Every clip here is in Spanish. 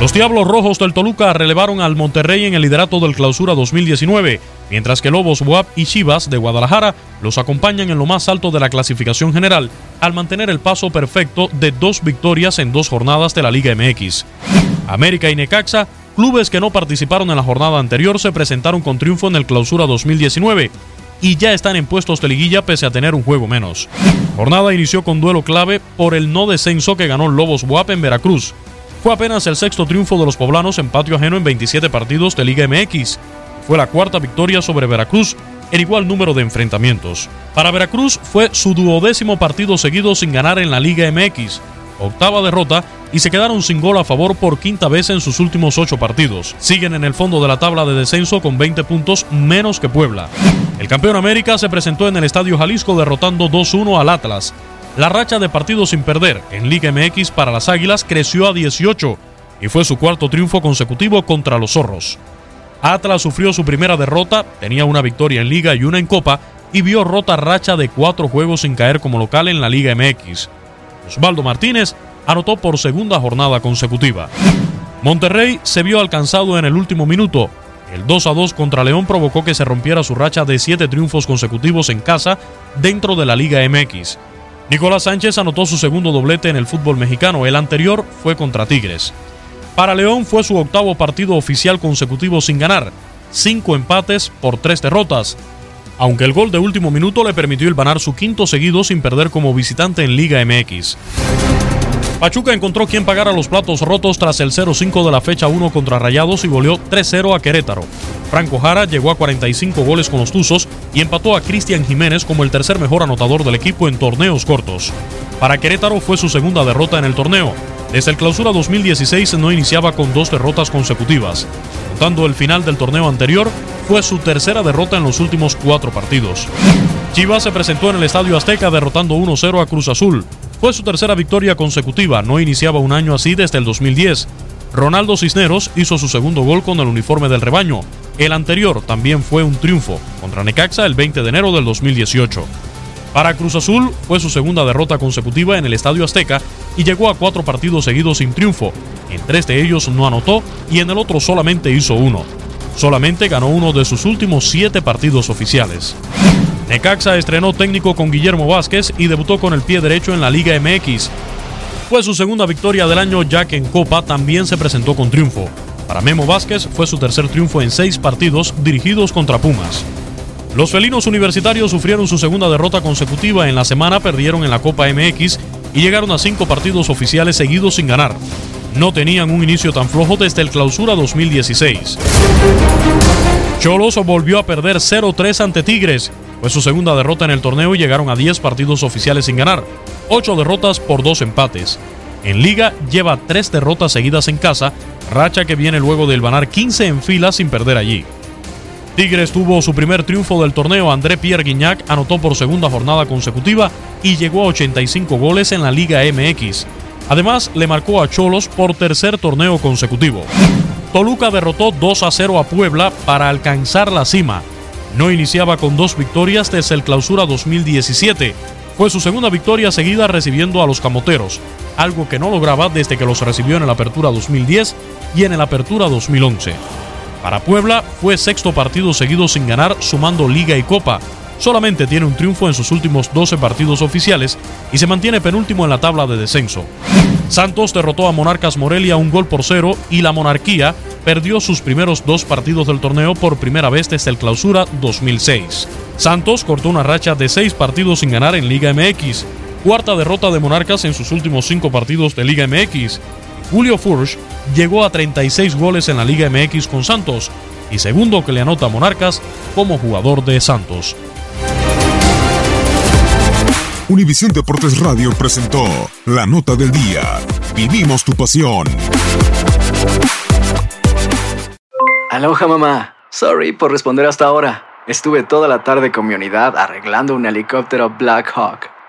Los Diablos Rojos del Toluca relevaron al Monterrey en el liderato del Clausura 2019, mientras que Lobos WAP y Chivas de Guadalajara los acompañan en lo más alto de la clasificación general, al mantener el paso perfecto de dos victorias en dos jornadas de la Liga MX. América y Necaxa, clubes que no participaron en la jornada anterior, se presentaron con triunfo en el Clausura 2019 y ya están en puestos de liguilla pese a tener un juego menos. Jornada inició con duelo clave por el no descenso que ganó Lobos WAP en Veracruz. Fue apenas el sexto triunfo de los poblanos en patio ajeno en 27 partidos de Liga MX. Fue la cuarta victoria sobre Veracruz en igual número de enfrentamientos. Para Veracruz fue su duodécimo partido seguido sin ganar en la Liga MX, octava derrota y se quedaron sin gol a favor por quinta vez en sus últimos ocho partidos. Siguen en el fondo de la tabla de descenso con 20 puntos menos que Puebla. El campeón América se presentó en el Estadio Jalisco derrotando 2-1 al Atlas. La racha de partidos sin perder en Liga MX para las Águilas creció a 18 y fue su cuarto triunfo consecutivo contra los Zorros. Atlas sufrió su primera derrota, tenía una victoria en Liga y una en Copa y vio rota racha de cuatro juegos sin caer como local en la Liga MX. Osvaldo Martínez anotó por segunda jornada consecutiva. Monterrey se vio alcanzado en el último minuto. El 2 a 2 contra León provocó que se rompiera su racha de siete triunfos consecutivos en casa dentro de la Liga MX. Nicolás Sánchez anotó su segundo doblete en el fútbol mexicano, el anterior fue contra Tigres. Para León fue su octavo partido oficial consecutivo sin ganar, cinco empates por tres derrotas, aunque el gol de último minuto le permitió el ganar su quinto seguido sin perder como visitante en Liga MX. Pachuca encontró quien pagara los platos rotos tras el 0-5 de la fecha 1 contra Rayados y goleó 3-0 a Querétaro. Franco Jara llegó a 45 goles con los Tuzos y empató a Cristian Jiménez como el tercer mejor anotador del equipo en torneos cortos. Para Querétaro fue su segunda derrota en el torneo. Desde el clausura 2016 no iniciaba con dos derrotas consecutivas. Contando el final del torneo anterior, fue su tercera derrota en los últimos cuatro partidos. Chivas se presentó en el Estadio Azteca derrotando 1-0 a Cruz Azul. Fue su tercera victoria consecutiva, no iniciaba un año así desde el 2010. Ronaldo Cisneros hizo su segundo gol con el uniforme del rebaño. El anterior también fue un triunfo contra Necaxa el 20 de enero del 2018. Para Cruz Azul fue su segunda derrota consecutiva en el Estadio Azteca y llegó a cuatro partidos seguidos sin triunfo. En tres de ellos no anotó y en el otro solamente hizo uno. Solamente ganó uno de sus últimos siete partidos oficiales. Necaxa estrenó técnico con Guillermo Vázquez y debutó con el pie derecho en la Liga MX. Fue su segunda victoria del año ya que en Copa también se presentó con triunfo. Para Memo Vázquez fue su tercer triunfo en seis partidos dirigidos contra Pumas. Los felinos universitarios sufrieron su segunda derrota consecutiva en la semana, perdieron en la Copa MX y llegaron a cinco partidos oficiales seguidos sin ganar. No tenían un inicio tan flojo desde el clausura 2016. Cholos volvió a perder 0-3 ante Tigres. Fue su segunda derrota en el torneo y llegaron a 10 partidos oficiales sin ganar, 8 derrotas por 2 empates. En liga lleva 3 derrotas seguidas en casa racha que viene luego del ganar 15 en fila sin perder allí. Tigres tuvo su primer triunfo del torneo. André Pierre Guignac anotó por segunda jornada consecutiva y llegó a 85 goles en la Liga MX. Además, le marcó a Cholos por tercer torneo consecutivo. Toluca derrotó 2 a 0 a Puebla para alcanzar la cima. No iniciaba con dos victorias desde el clausura 2017. Fue su segunda victoria seguida recibiendo a los Camoteros, algo que no lograba desde que los recibió en la Apertura 2010 y en el Apertura 2011. Para Puebla fue sexto partido seguido sin ganar sumando Liga y Copa. Solamente tiene un triunfo en sus últimos 12 partidos oficiales y se mantiene penúltimo en la tabla de descenso. Santos derrotó a Monarcas Morelia un gol por cero y la Monarquía perdió sus primeros dos partidos del torneo por primera vez desde el clausura 2006. Santos cortó una racha de seis partidos sin ganar en Liga MX, cuarta derrota de Monarcas en sus últimos cinco partidos de Liga MX. Julio Furch llegó a 36 goles en la Liga MX con Santos y segundo que le anota a Monarcas como jugador de Santos. Univisión Deportes Radio presentó la nota del día. Vivimos tu pasión. Aloha mamá. Sorry por responder hasta ahora. Estuve toda la tarde con mi unidad arreglando un helicóptero Black Hawk.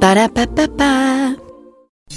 Ba-da-ba-ba-ba.